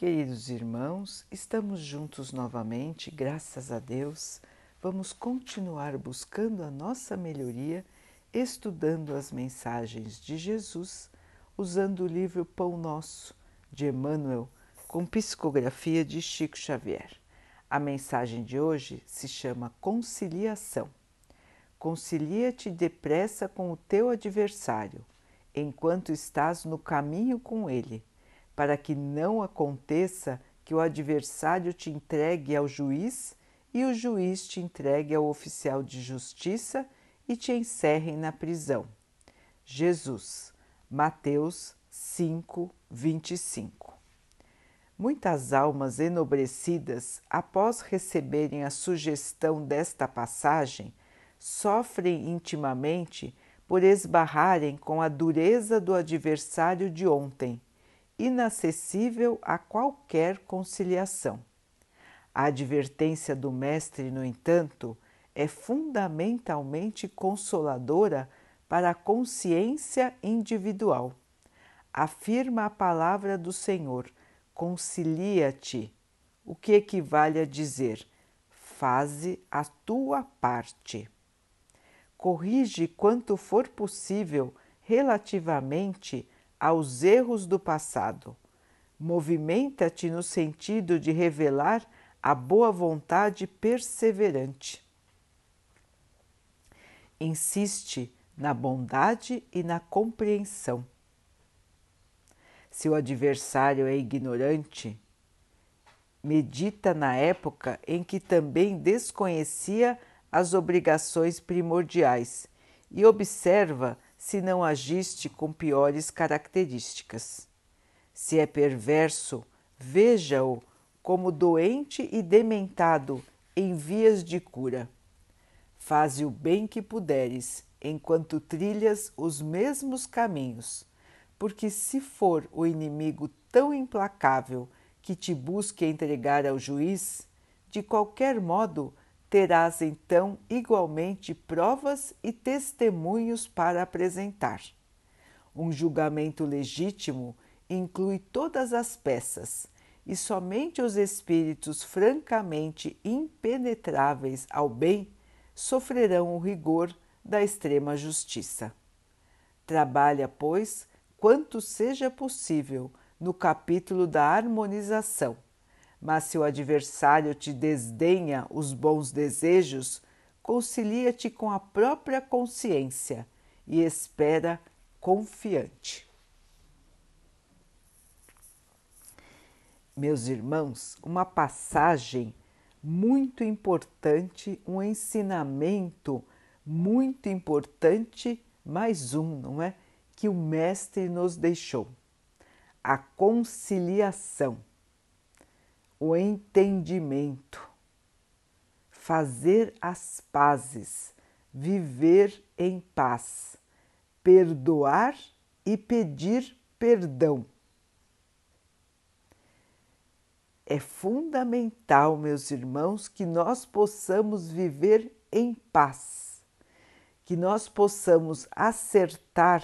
Queridos irmãos, estamos juntos novamente, graças a Deus. Vamos continuar buscando a nossa melhoria, estudando as mensagens de Jesus, usando o livro Pão Nosso, de Emmanuel, com psicografia de Chico Xavier. A mensagem de hoje se chama Conciliação. Concilia-te depressa com o teu adversário, enquanto estás no caminho com ele para que não aconteça que o adversário te entregue ao juiz e o juiz te entregue ao oficial de justiça e te encerrem na prisão. Jesus, Mateus 5, 25. Muitas almas enobrecidas, após receberem a sugestão desta passagem, sofrem intimamente por esbarrarem com a dureza do adversário de ontem inacessível a qualquer conciliação. A advertência do Mestre, no entanto, é fundamentalmente consoladora para a consciência individual. Afirma a palavra do Senhor: concilia-te, o que equivale a dizer: faze a tua parte. Corrige quanto for possível relativamente aos erros do passado. Movimenta-te no sentido de revelar a boa vontade perseverante. Insiste na bondade e na compreensão. Se o adversário é ignorante, medita na época em que também desconhecia as obrigações primordiais e observa se não agiste com piores características. Se é perverso, veja-o como doente e dementado em vias de cura. Faze o bem que puderes, enquanto trilhas os mesmos caminhos, porque se for o inimigo tão implacável que te busque entregar ao juiz, de qualquer modo terás então igualmente provas e testemunhos para apresentar. Um julgamento legítimo inclui todas as peças e somente os espíritos francamente impenetráveis ao bem sofrerão o rigor da extrema justiça. Trabalha, pois, quanto seja possível no capítulo da harmonização mas se o adversário te desdenha os bons desejos, concilia-te com a própria consciência e espera confiante. Meus irmãos, uma passagem muito importante, um ensinamento muito importante, mais um, não é? Que o Mestre nos deixou: a conciliação o entendimento, fazer as pazes, viver em paz, perdoar e pedir perdão. É fundamental, meus irmãos, que nós possamos viver em paz, que nós possamos acertar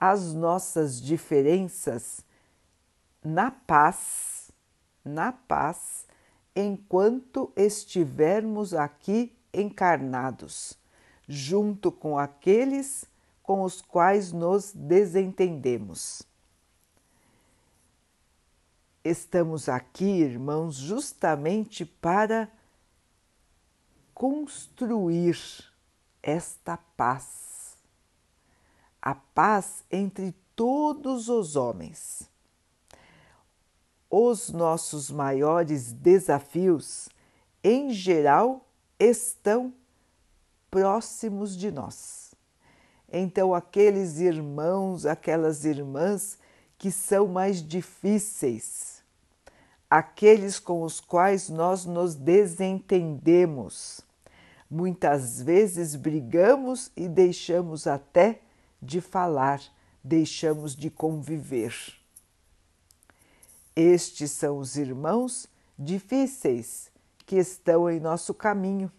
as nossas diferenças na paz na paz enquanto estivermos aqui encarnados, junto com aqueles com os quais nos desentendemos. Estamos aqui, irmãos, justamente para construir esta paz, a paz entre todos os homens os nossos maiores desafios, em geral, estão próximos de nós. Então, aqueles irmãos, aquelas irmãs que são mais difíceis, aqueles com os quais nós nos desentendemos, muitas vezes brigamos e deixamos até de falar, deixamos de conviver. Estes são os irmãos difíceis que estão em nosso caminho.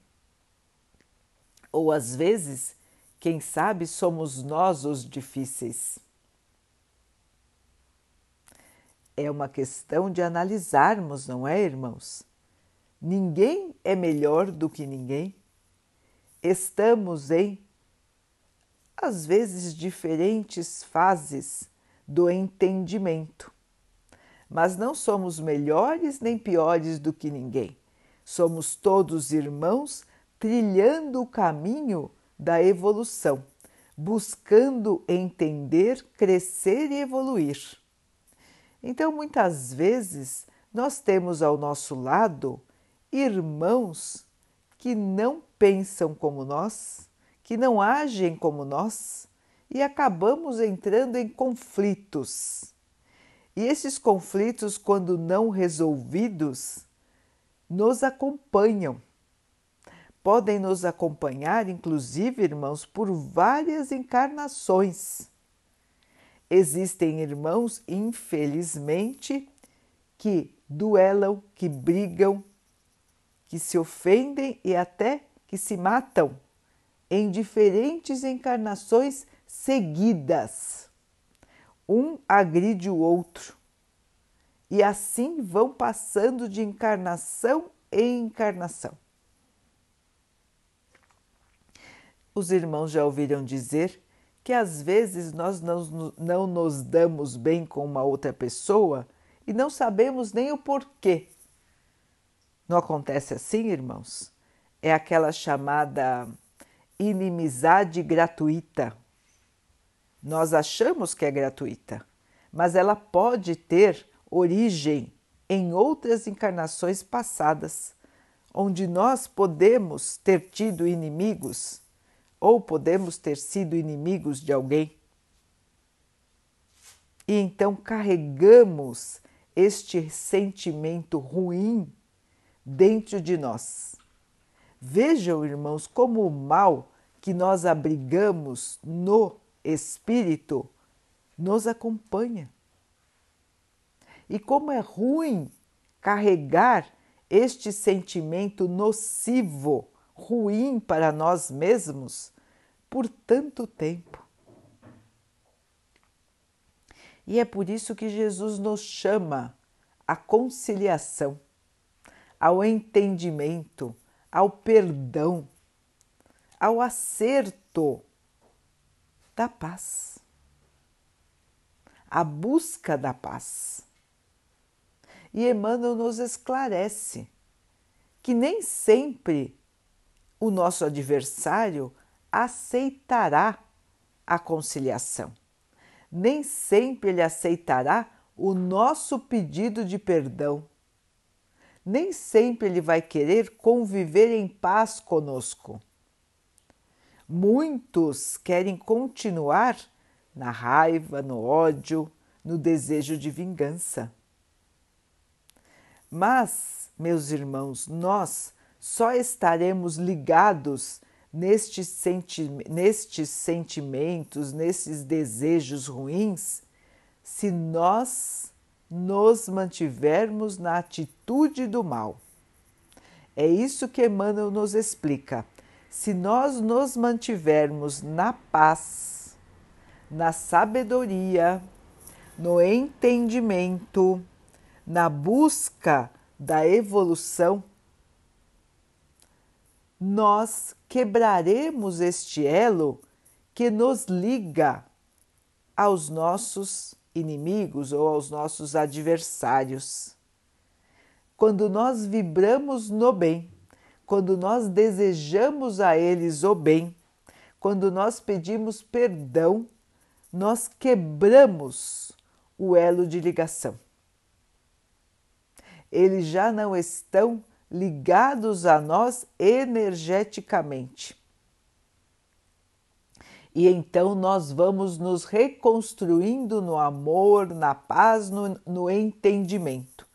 Ou às vezes, quem sabe, somos nós os difíceis. É uma questão de analisarmos, não é, irmãos? Ninguém é melhor do que ninguém. Estamos em, às vezes, diferentes fases do entendimento, mas não somos melhores nem piores do que ninguém. Somos todos irmãos trilhando o caminho da evolução, buscando entender, crescer e evoluir. Então, muitas vezes, nós temos ao nosso lado irmãos que não pensam como nós, que não agem como nós e acabamos entrando em conflitos. E esses conflitos, quando não resolvidos, nos acompanham. Podem nos acompanhar, inclusive, irmãos, por várias encarnações. Existem irmãos, infelizmente, que duelam, que brigam, que se ofendem e até que se matam em diferentes encarnações seguidas. Um agride o outro e assim vão passando de encarnação em encarnação. Os irmãos já ouviram dizer que às vezes nós não, não nos damos bem com uma outra pessoa e não sabemos nem o porquê. Não acontece assim, irmãos? É aquela chamada inimizade gratuita. Nós achamos que é gratuita, mas ela pode ter origem em outras encarnações passadas, onde nós podemos ter tido inimigos ou podemos ter sido inimigos de alguém. E então carregamos este sentimento ruim dentro de nós. Vejam, irmãos, como o mal que nós abrigamos no espírito nos acompanha. E como é ruim carregar este sentimento nocivo ruim para nós mesmos por tanto tempo. E é por isso que Jesus nos chama à conciliação, ao entendimento, ao perdão, ao acerto da paz, a busca da paz. E Emmanuel nos esclarece que nem sempre o nosso adversário aceitará a conciliação. Nem sempre ele aceitará o nosso pedido de perdão. Nem sempre ele vai querer conviver em paz conosco. Muitos querem continuar na raiva, no ódio, no desejo de vingança. Mas, meus irmãos, nós só estaremos ligados nestes, senti nestes sentimentos, nesses desejos ruins, se nós nos mantivermos na atitude do mal. É isso que Emmanuel nos explica. Se nós nos mantivermos na paz, na sabedoria, no entendimento, na busca da evolução, nós quebraremos este elo que nos liga aos nossos inimigos ou aos nossos adversários. Quando nós vibramos no bem, quando nós desejamos a eles o bem, quando nós pedimos perdão, nós quebramos o elo de ligação. Eles já não estão ligados a nós energeticamente. E então nós vamos nos reconstruindo no amor, na paz, no, no entendimento.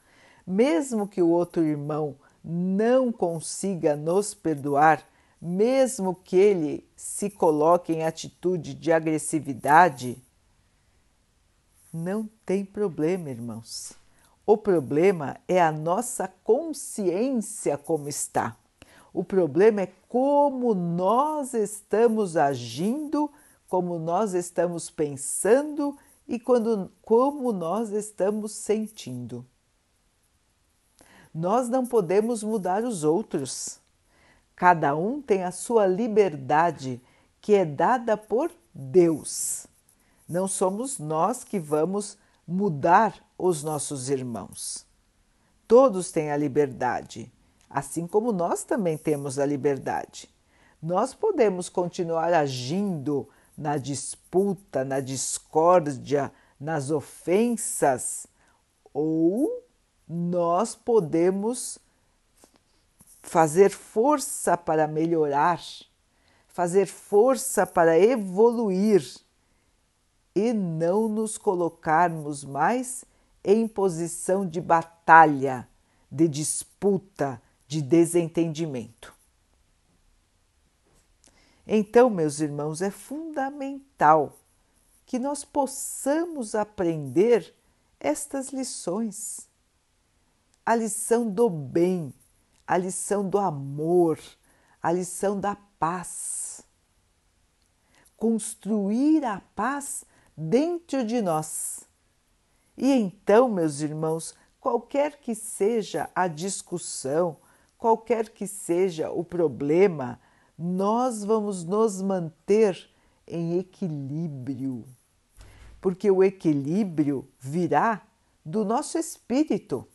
Mesmo que o outro irmão não consiga nos perdoar, mesmo que ele se coloque em atitude de agressividade, não tem problema, irmãos. O problema é a nossa consciência como está. O problema é como nós estamos agindo, como nós estamos pensando e quando, como nós estamos sentindo. Nós não podemos mudar os outros. Cada um tem a sua liberdade que é dada por Deus. Não somos nós que vamos mudar os nossos irmãos. Todos têm a liberdade, assim como nós também temos a liberdade. Nós podemos continuar agindo na disputa, na discórdia, nas ofensas, ou nós podemos fazer força para melhorar, fazer força para evoluir e não nos colocarmos mais em posição de batalha, de disputa, de desentendimento. Então, meus irmãos, é fundamental que nós possamos aprender estas lições. A lição do bem, a lição do amor, a lição da paz. Construir a paz dentro de nós. E então, meus irmãos, qualquer que seja a discussão, qualquer que seja o problema, nós vamos nos manter em equilíbrio, porque o equilíbrio virá do nosso espírito.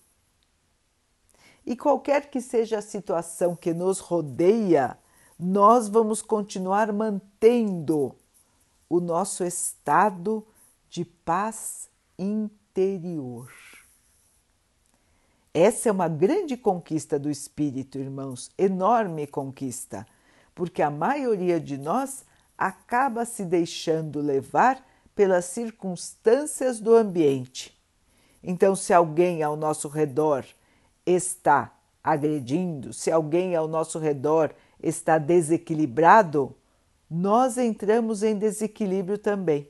E qualquer que seja a situação que nos rodeia, nós vamos continuar mantendo o nosso estado de paz interior. Essa é uma grande conquista do espírito, irmãos, enorme conquista, porque a maioria de nós acaba se deixando levar pelas circunstâncias do ambiente. Então, se alguém ao nosso redor está agredindo, se alguém ao nosso redor está desequilibrado, nós entramos em desequilíbrio também.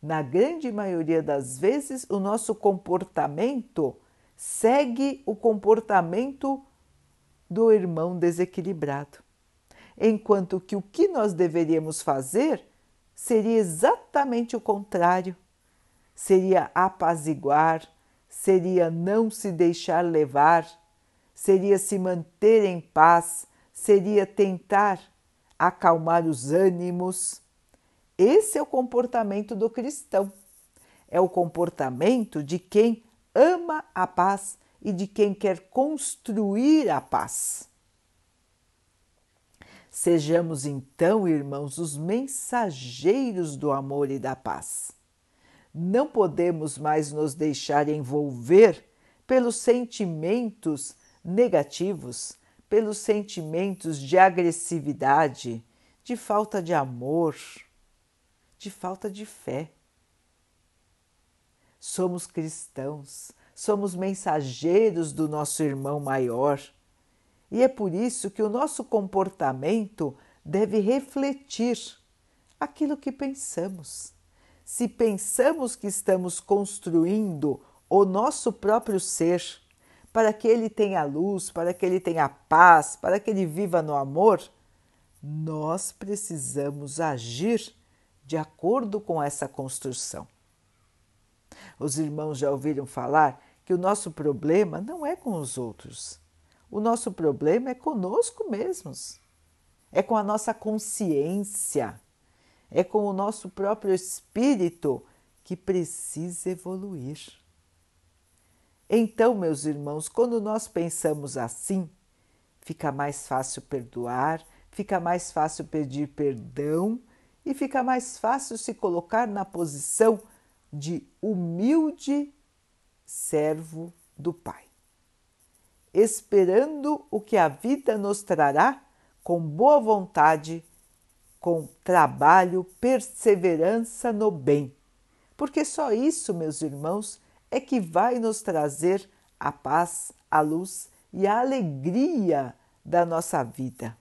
Na grande maioria das vezes, o nosso comportamento segue o comportamento do irmão desequilibrado, enquanto que o que nós deveríamos fazer seria exatamente o contrário: seria apaziguar, seria não se deixar levar, seria se manter em paz, seria tentar acalmar os ânimos. Esse é o comportamento do cristão. É o comportamento de quem ama a paz e de quem quer construir a paz. Sejamos então, irmãos, os mensageiros do amor e da paz. Não podemos mais nos deixar envolver pelos sentimentos negativos, pelos sentimentos de agressividade, de falta de amor, de falta de fé. Somos cristãos, somos mensageiros do nosso irmão maior e é por isso que o nosso comportamento deve refletir aquilo que pensamos. Se pensamos que estamos construindo o nosso próprio ser, para que ele tenha luz, para que ele tenha paz, para que ele viva no amor, nós precisamos agir de acordo com essa construção. Os irmãos já ouviram falar que o nosso problema não é com os outros, o nosso problema é conosco mesmos, é com a nossa consciência, é com o nosso próprio espírito que precisa evoluir. Então, meus irmãos, quando nós pensamos assim, fica mais fácil perdoar, fica mais fácil pedir perdão e fica mais fácil se colocar na posição de humilde servo do Pai, esperando o que a vida nos trará com boa vontade, com trabalho, perseverança no bem. Porque só isso, meus irmãos, é que vai nos trazer a paz, a luz e a alegria da nossa vida.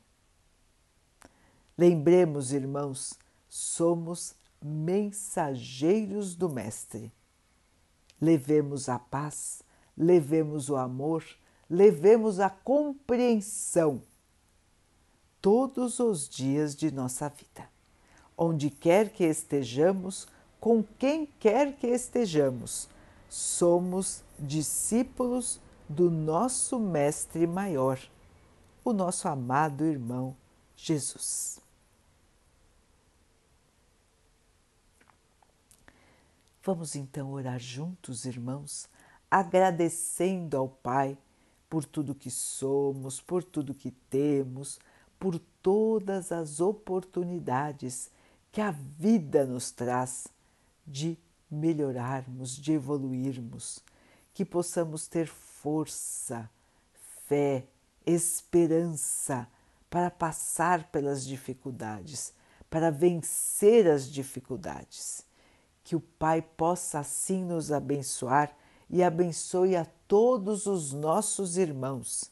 Lembremos, irmãos, somos mensageiros do Mestre. Levemos a paz, levemos o amor, levemos a compreensão todos os dias de nossa vida. onde quer que estejamos, com quem quer que estejamos, somos discípulos do nosso Mestre Maior, o nosso amado irmão Jesus. Vamos então orar juntos, irmãos, agradecendo ao Pai por tudo que somos, por tudo que temos, por todas as oportunidades que a vida nos traz de melhorarmos, de evoluirmos, que possamos ter força, fé, esperança para passar pelas dificuldades, para vencer as dificuldades. Que o Pai possa assim nos abençoar e abençoe a todos os nossos irmãos.